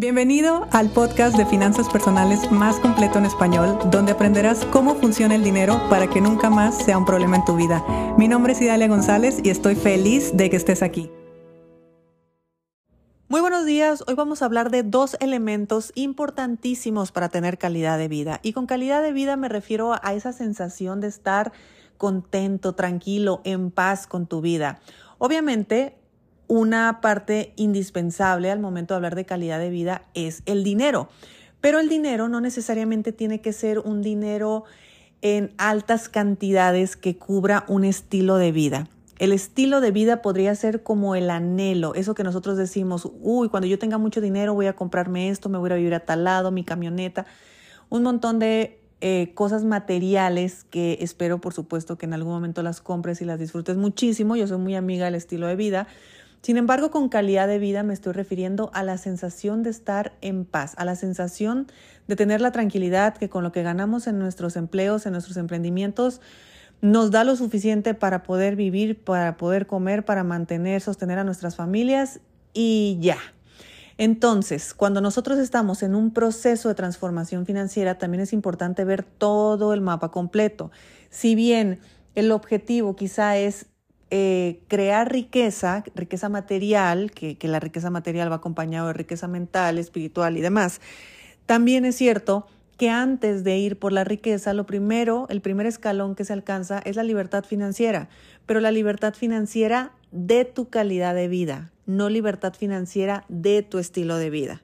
Bienvenido al podcast de finanzas personales más completo en español, donde aprenderás cómo funciona el dinero para que nunca más sea un problema en tu vida. Mi nombre es Idalia González y estoy feliz de que estés aquí. Muy buenos días, hoy vamos a hablar de dos elementos importantísimos para tener calidad de vida. Y con calidad de vida me refiero a esa sensación de estar contento, tranquilo, en paz con tu vida. Obviamente, una parte indispensable al momento de hablar de calidad de vida es el dinero. Pero el dinero no necesariamente tiene que ser un dinero en altas cantidades que cubra un estilo de vida. El estilo de vida podría ser como el anhelo, eso que nosotros decimos, uy, cuando yo tenga mucho dinero voy a comprarme esto, me voy a vivir a tal lado, mi camioneta, un montón de eh, cosas materiales que espero, por supuesto, que en algún momento las compres y las disfrutes muchísimo. Yo soy muy amiga del estilo de vida, sin embargo, con calidad de vida me estoy refiriendo a la sensación de estar en paz, a la sensación de tener la tranquilidad que con lo que ganamos en nuestros empleos, en nuestros emprendimientos, nos da lo suficiente para poder vivir, para poder comer, para mantener, sostener a nuestras familias y ya. Entonces, cuando nosotros estamos en un proceso de transformación financiera, también es importante ver todo el mapa completo. Si bien el objetivo quizá es eh, crear riqueza, riqueza material, que, que la riqueza material va acompañado de riqueza mental, espiritual y demás, también es cierto que antes de ir por la riqueza, lo primero, el primer escalón que se alcanza es la libertad financiera, pero la libertad financiera de tu calidad de vida, no libertad financiera de tu estilo de vida.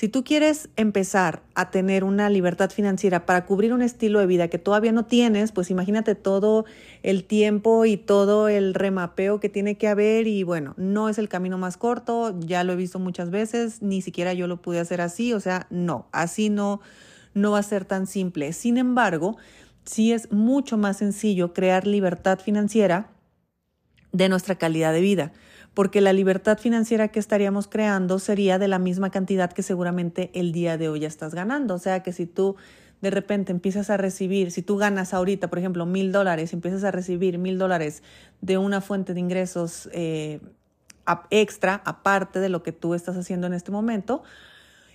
Si tú quieres empezar a tener una libertad financiera para cubrir un estilo de vida que todavía no tienes, pues imagínate todo el tiempo y todo el remapeo que tiene que haber y bueno, no es el camino más corto, ya lo he visto muchas veces, ni siquiera yo lo pude hacer así, o sea, no, así no no va a ser tan simple. Sin embargo, sí es mucho más sencillo crear libertad financiera de nuestra calidad de vida porque la libertad financiera que estaríamos creando sería de la misma cantidad que seguramente el día de hoy ya estás ganando. O sea que si tú de repente empiezas a recibir, si tú ganas ahorita, por ejemplo, mil dólares, empiezas a recibir mil dólares de una fuente de ingresos eh, extra, aparte de lo que tú estás haciendo en este momento,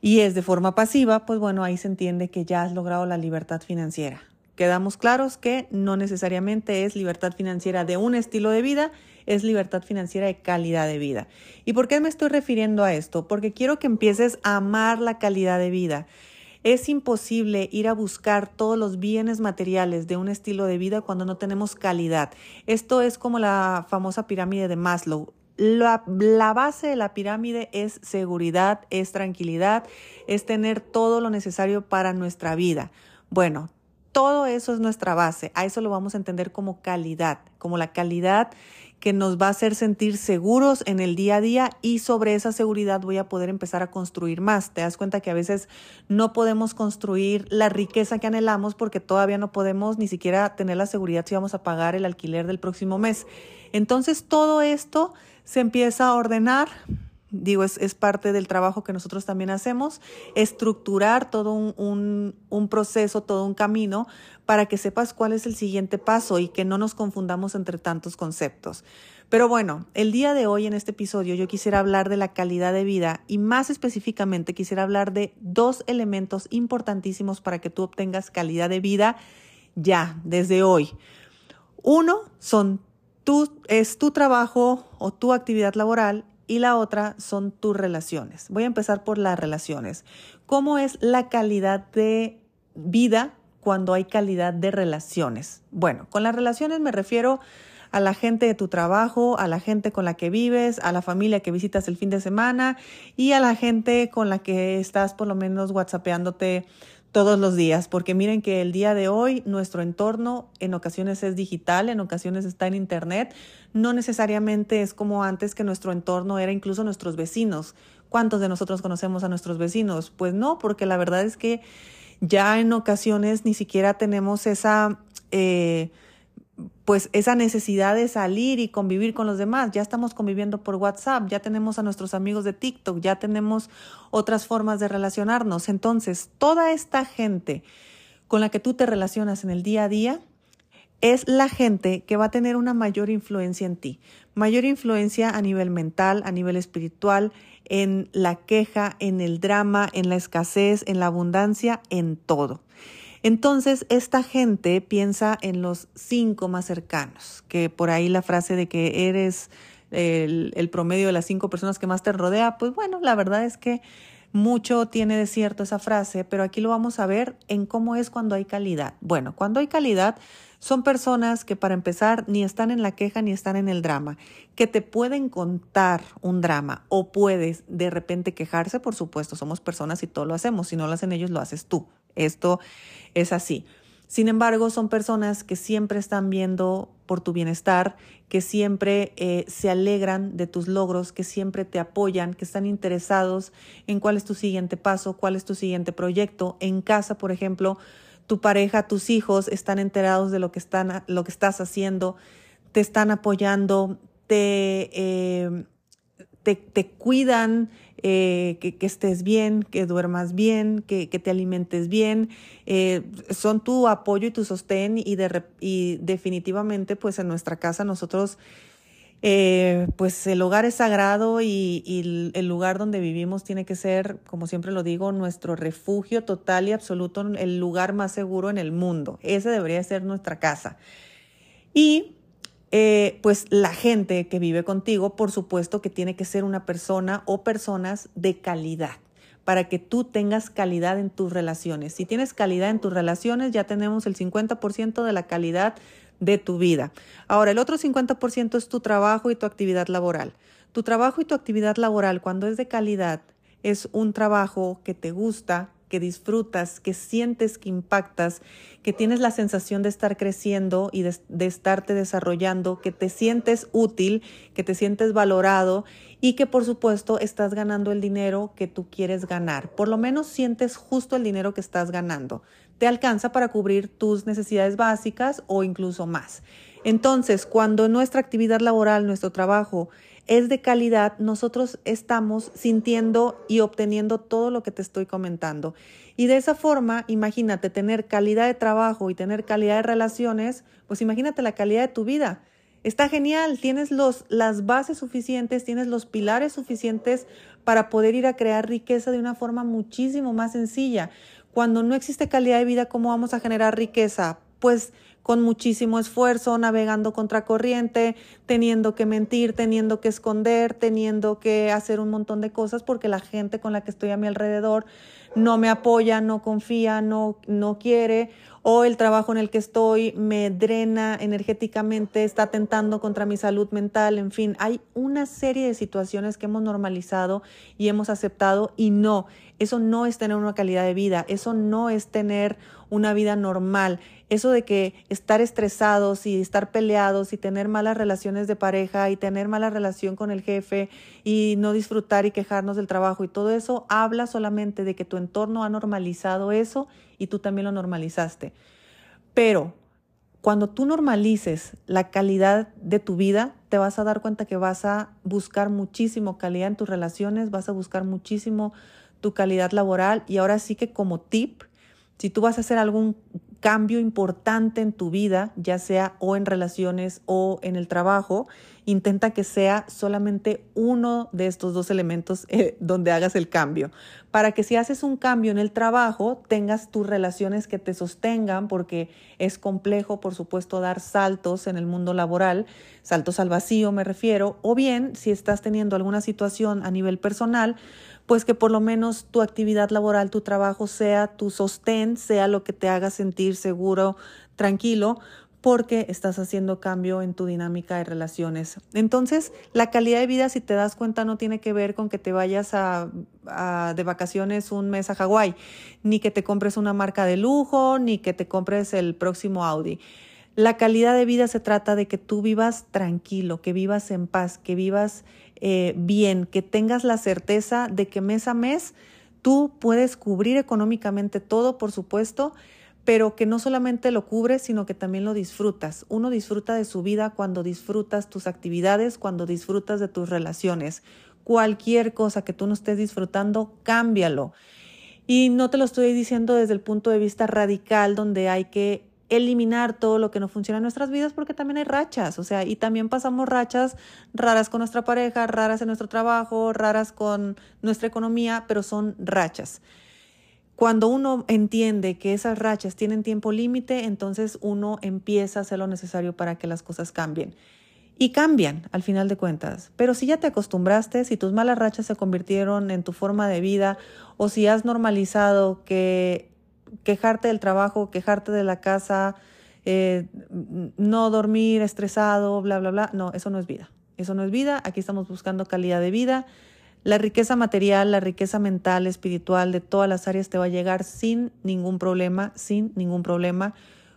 y es de forma pasiva, pues bueno, ahí se entiende que ya has logrado la libertad financiera. Quedamos claros que no necesariamente es libertad financiera de un estilo de vida, es libertad financiera de calidad de vida. ¿Y por qué me estoy refiriendo a esto? Porque quiero que empieces a amar la calidad de vida. Es imposible ir a buscar todos los bienes materiales de un estilo de vida cuando no tenemos calidad. Esto es como la famosa pirámide de Maslow. La, la, base de la pirámide es seguridad, es tranquilidad, es tener todo lo necesario para nuestra vida. Bueno, todo eso es nuestra base. A eso lo vamos a entender como calidad, como la calidad que nos va a hacer sentir seguros en el día a día y sobre esa seguridad voy a poder empezar a construir más. Te das cuenta que a veces no podemos construir la riqueza que anhelamos porque todavía no podemos ni siquiera tener la seguridad si vamos a pagar el alquiler del próximo mes. Entonces todo esto se empieza a ordenar digo, es, es, parte del trabajo que nosotros también hacemos, estructurar todo un, un, proceso, todo un camino para que sepas cuál es el siguiente paso y que no nos confundamos entre tantos conceptos. Pero bueno, el día de hoy en este episodio yo quisiera hablar de la calidad de vida y más específicamente quisiera hablar de dos elementos importantísimos para que tú obtengas calidad de vida ya, desde hoy. Uno son es tu trabajo o tu actividad laboral y la otra son tus relaciones. Voy a empezar por las relaciones. ¿Cómo es la calidad de vida cuando hay calidad de relaciones? Bueno, con las relaciones me refiero a la gente de tu trabajo, a la gente con la que vives, a la familia que visitas el fin de semana y a la gente con la que estás por lo menos whatsappeándote todos los días, porque miren que el día de hoy nuestro entorno en ocasiones es digital, en ocasiones está en Internet, no necesariamente es como antes que nuestro entorno era incluso nuestros vecinos. ¿Cuántos de nosotros conocemos a nuestros vecinos? Pues no, porque la verdad es que ya en ocasiones ni siquiera tenemos esa... Eh, pues esa necesidad de salir y convivir con los demás. Ya estamos conviviendo por WhatsApp, ya tenemos a nuestros amigos de TikTok, ya tenemos otras formas de relacionarnos. Entonces, toda esta gente con la que tú te relacionas en el día a día es la gente que va a tener una mayor influencia en ti, mayor influencia a nivel mental, a nivel espiritual, en la queja, en el drama, en la escasez, en la abundancia, en todo. Entonces, esta gente piensa en los cinco más cercanos, que por ahí la frase de que eres el, promedio de las cinco personas que más te rodea, pues bueno, la verdad es que mucho tiene de cierto esa frase, pero aquí lo vamos a ver en cómo es cuando hay calidad. Bueno, cuando hay calidad son personas que para empezar ni están en la queja ni están en el drama, que te pueden contar un drama o puedes de repente quejarse, por supuesto, somos personas y todo lo hacemos, si no lo hacen ellos, lo haces tú. Esto es así. Sin embargo, son personas que siempre están viendo por tu bienestar, que siempre eh, se alegran de tus logros, que siempre te apoyan, que están interesados en cuál es tu siguiente paso, cuál es tu siguiente proyecto. En casa, por ejemplo, tu pareja, tus hijos están enterados de lo que, están, lo que estás haciendo, te están apoyando, te, eh, te, cuidan, eh, que, estés bien, que duermas bien, que, te alimentes bien, eh, son tu apoyo y tu sostén y, de, y definitivamente pues en nuestra casa nosotros eh, pues el hogar es sagrado y, el lugar donde vivimos tiene que ser, como siempre lo digo, nuestro refugio total y absoluto, el lugar más seguro en el mundo. Ese debería ser nuestra casa. Y eh, pues la gente que vive contigo, por supuesto que tiene que ser una persona o personas de calidad para que tú tengas calidad en tus relaciones. Si tienes calidad en tus relaciones, ya tenemos el 50% de la calidad de tu vida. Ahora, el otro 50% es tu trabajo y tu actividad laboral. Tu trabajo y tu actividad laboral, cuando es de calidad, es un trabajo que te gusta, que disfrutas, que sientes que impactas, que tienes la sensación de estar creciendo y de, estarte desarrollando, que te sientes útil, que te sientes valorado y que por supuesto estás ganando el dinero que tú quieres ganar. Por lo menos sientes justo el dinero que estás ganando te alcanza para cubrir tus necesidades básicas o incluso más. Entonces, cuando nuestra actividad laboral, nuestro trabajo es de calidad, nosotros estamos sintiendo y obteniendo todo lo que te estoy comentando. Y de esa forma, imagínate tener calidad de trabajo y tener calidad de relaciones, pues imagínate la calidad de tu vida. Está genial, tienes los, las bases suficientes, tienes los pilares suficientes para poder ir a crear riqueza de una forma muchísimo más sencilla. Cuando no existe calidad de vida, ¿cómo vamos a generar riqueza? Pues con muchísimo esfuerzo, navegando contracorriente, teniendo que mentir, teniendo que esconder, teniendo que hacer un montón de cosas porque la gente con la que estoy a mi alrededor no me apoya, no confía, no, no quiere, o el trabajo en el que estoy me drena energéticamente, está atentando contra mi salud mental, en fin, hay una serie de situaciones que hemos normalizado y hemos aceptado y no, eso no es tener una calidad de vida, eso no es tener una vida normal. Eso de que estar estresados y estar peleados y tener malas relaciones de pareja y tener mala relación con el jefe y no disfrutar y quejarnos del trabajo y todo eso habla solamente de que tu entorno ha normalizado eso y tú también lo normalizaste. Pero cuando tú normalices la calidad de tu vida, te vas a dar cuenta que vas a buscar muchísimo calidad en tus relaciones, vas a buscar muchísimo tu calidad laboral y ahora sí que como tip, si tú vas a hacer algún cambio importante en tu vida, ya sea o en relaciones o en el trabajo, intenta que sea solamente uno de estos dos elementos eh, donde hagas el cambio, para que si haces un cambio en el trabajo, tengas tus relaciones que te sostengan, porque es complejo, por supuesto, dar saltos en el mundo laboral, saltos al vacío me refiero, o bien si estás teniendo alguna situación a nivel personal, pues que por lo menos tu actividad laboral, tu trabajo sea tu sostén, sea lo que te haga sentir seguro, tranquilo, porque estás haciendo cambio en tu dinámica de relaciones. Entonces, la calidad de vida, si te das cuenta, no tiene que ver con que te vayas a, de vacaciones un mes a Hawái, ni que te compres una marca de lujo, ni que te compres el próximo Audi. La calidad de vida se trata de que tú vivas tranquilo, que vivas en paz, que vivas eh, bien, que tengas la certeza de que mes a mes tú puedes cubrir económicamente todo, por supuesto, pero que no solamente lo cubres, sino que también lo disfrutas. Uno disfruta de su vida cuando disfrutas tus actividades, cuando disfrutas de tus relaciones. Cualquier cosa que tú no estés disfrutando, cámbialo. Y no te lo estoy diciendo desde el punto de vista radical, donde hay que eliminar todo lo que no funciona en nuestras vidas porque también hay rachas, o sea, y también pasamos rachas raras con nuestra pareja, raras en nuestro trabajo, raras con nuestra economía, pero son rachas. Cuando uno entiende que esas rachas tienen tiempo límite, entonces uno empieza a hacer lo necesario para que las cosas cambien. Y cambian al final de cuentas. Pero si ya te acostumbraste, si tus malas rachas se convirtieron en tu forma de vida o si has normalizado que quejarte del trabajo, quejarte de la casa, eh, no dormir estresado, bla, bla, bla. No, eso no es vida. Eso no es vida. Aquí estamos buscando calidad de vida. La riqueza material, la riqueza mental, espiritual, de todas las áreas te va a llegar sin ningún problema, sin ningún problema.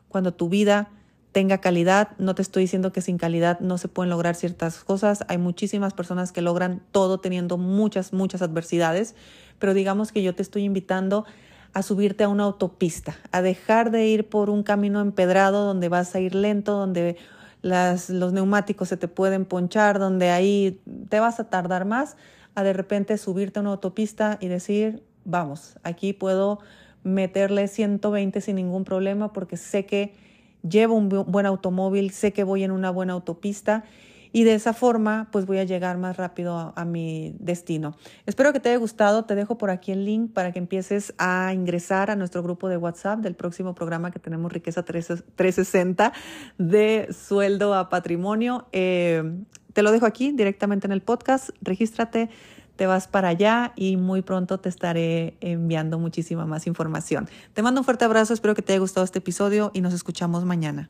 Cuando tu vida tenga calidad, no te estoy diciendo que sin calidad no se pueden lograr ciertas cosas. Hay muchísimas personas que logran todo teniendo muchas, muchas adversidades, pero digamos que yo te estoy invitando a subirte a una autopista, a dejar de ir por un camino empedrado donde vas a ir lento, donde los neumáticos se te pueden ponchar, donde ahí te vas a tardar más, a de repente subirte a una autopista y decir, vamos, aquí puedo meterle 120 sin ningún problema porque sé que llevo un buen automóvil, sé que voy en una buena autopista y de esa forma pues voy a llegar más rápido a, mi destino. Espero que te haya gustado, te dejo por aquí el link para que empieces a ingresar a nuestro grupo de WhatsApp del próximo programa que tenemos Riqueza 360 de sueldo a patrimonio. Eh, te lo dejo aquí directamente en el podcast, regístrate te vas para allá y muy pronto te estaré enviando muchísima más información. Te mando un fuerte abrazo, espero que te haya gustado este episodio y nos escuchamos mañana.